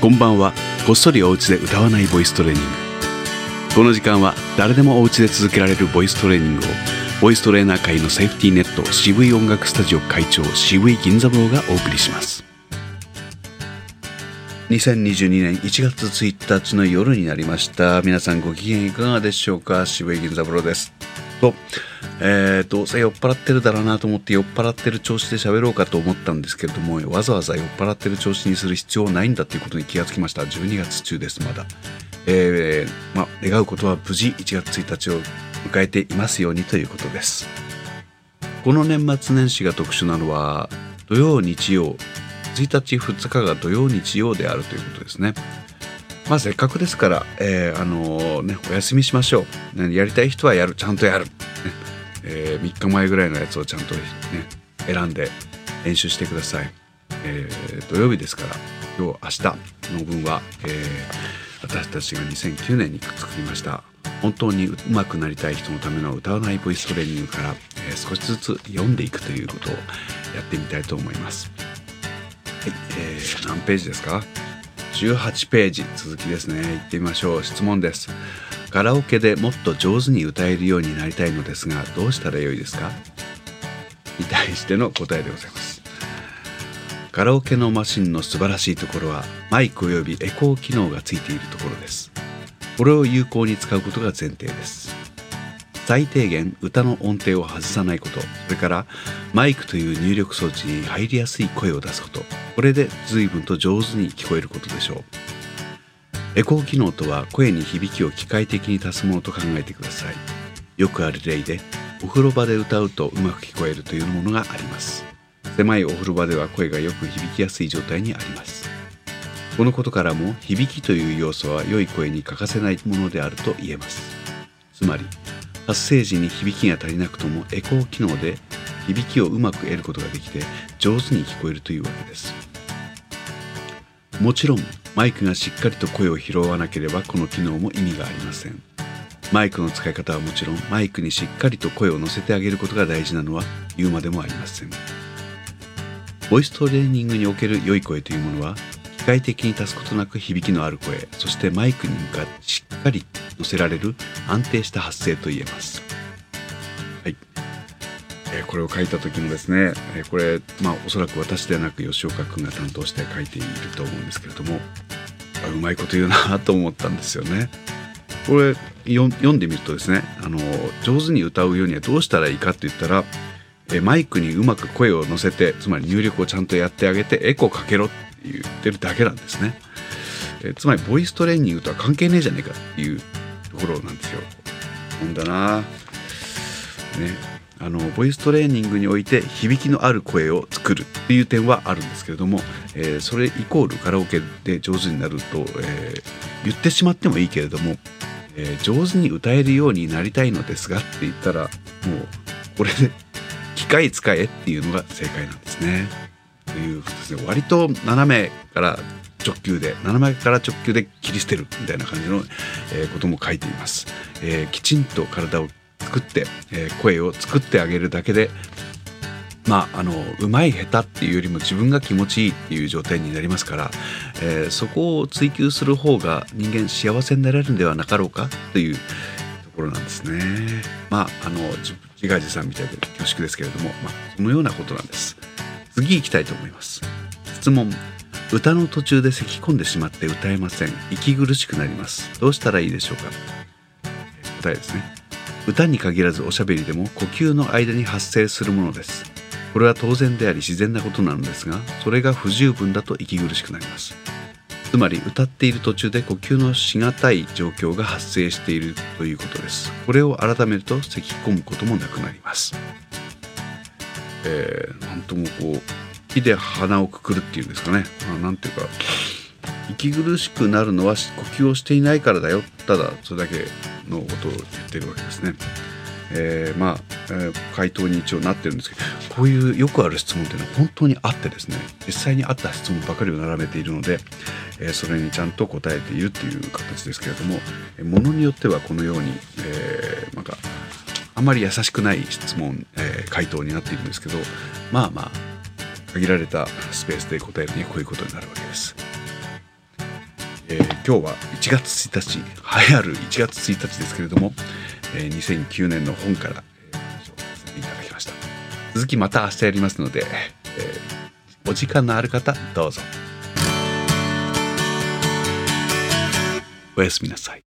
こんばんは。こっそりお家で歌わないボイストレーニング。この時間は誰でもお家で続けられるボイストレーニングをボイストレーナー界のセーフティーネット渋い音楽スタジオ会長渋い銀座坊がお送りします。2022年1月1日の夜になりました。皆さんご機嫌いかがでしょうか？渋い銀座坊です。と、えー、どうせ酔っ払ってるだろうなと思って酔っ払ってる調子で喋ろうかと思ったんですけれどもわざわざ酔っ払ってる調子にする必要ないんだっていうことに気がつきました。12月中ですまだ。えー、ま願うことは無事1月1日を迎えていますようにということです。この年末年始が特殊なのは土曜日曜1日2日が土曜日曜であるということですね。まあせっかくですから、えー、あのー、ね、お休みしましょう、ね、やりたい人はやる。ちゃんとやる、ねえー、3日前ぐらいのやつをちゃんと、ね、選んで練習してください、えー、土曜日ですから今日明日の分は、え、私たちが2009年に作りました本当に上手くなりたい人のための歌わないボイストレーニングから、え、少しずつ読んでいくということをやってみたいと思います。はい、えー、何ページですか？18ページ続きですね。行ってみましょう。質問です。カラオケでもっと上手に歌えるようになりたいのですがどうしたらよいですか？に対しての答えでございます。カラオケのマシンの素晴らしいところはマイクおよびエコー機能がついているところです。これを有効に使うことが前提です。最低限歌の音程を外さないこと。それからマイクという入力装置に入りやすい声を出すこと。これで随分と上手に聞こえることでしょう。エコー機能とは声に響きを機械的に足すものと考えてください。よくある例でお風呂場で歌うとうまく聞こえるというものがあります。狭いお風呂場では声がよく響きやすい状態にあります。このことからも響きという要素は良い声に欠かせないものであると言えます。つまり発声時に響きが足りなくともエコー機能で響きをうまく得ることができて上手に聞こえるというわけです。もちろんマイクがしっかりと声を拾わなければこの機能も意味がありません。マイクの使い方はもちろんマイクにしっかりと声を乗せてあげることが大事なのは言うまでもありません。ボイストレーニングにおける良い声というものは機械的に足すことなく響きのある声そしてマイクに向かってしっかり乗せられる安定した発声と言えます。はい、え、これを書いた時もですね、え、これまあおそらく私ではなく吉岡君が担当して書いていると思うんですけれどもうまいこと言うなと思ったんですよね。これ読んでみるとですねあの上手に歌うようにはどうしたらいいかって言ったらえマイクにうまく声を乗せてつまり入力をちゃんとやってあげてエコーかけろって言ってるだけなんですね。えつまりボイストレーニングとは関係ねえじゃねえかっていうところなんですよ。んだな。ね。あのボイストレーニングにおいて響きのある声を作るっていう点はあるんですけれども、えー、それイコールカラオケで上手になると、えー、言ってしまってもいいけれども、えー、上手に歌えるようになりたいのですがって言ったらもうこれで機械使えっていうのが正解なんですね。というですね割と斜めから直球で斜めから直球で切り捨てるみたいな感じの、えー、ことも書いています、えー、きちんと体を作って、えー、声を作ってあげるだけでまああのうまい下手っていうよりも自分が気持ちいいっていう状態になりますから、えー、そこを追求する方が人間幸せになれるんではなかろうかというところなんですね。まああの自画自賛みたいで恐縮ですけれども、まあ、そのようなことなんです。次行きたいと思います。質問歌の途中で咳き込んでしまって歌えません。息苦しくなります。どうしたらいいでしょうか？答えですね。歌に限らずおしゃべりでも呼吸の間に発生するものです。これは当然であり自然なことなのですがそれが不十分だと息苦しくなります。つまり歌っている途中で呼吸のしがたい状況が発生しているということです。これを改めると咳き込むこともなくなります。えー、なんともこう木で鼻をくくるっていうんですかね、まあ、なんていうか息苦しくなるのは呼吸をしていないからだよただそれだけのことを言ってるわけですね。えー、まあ、えー、回答に一応なってるんですけどこういうよくある質問っていうのは本当にあってですね実際にあった質問ばかりを並べているので、えー、それにちゃんと答えているっていう形ですけれどもものによってはこのように、えー、なんかあまり優しくない質問、え、回答になっているんですけどまあまあ限られたスペースで答えるにはこういうことになるわけです。えー、今日は1月1日流行る1月1日ですけれども、えー、2009年の本から、えー、紹介させていただきました。続きまた明日やりますので、えー、お時間のある方どうぞ。おやすみなさい。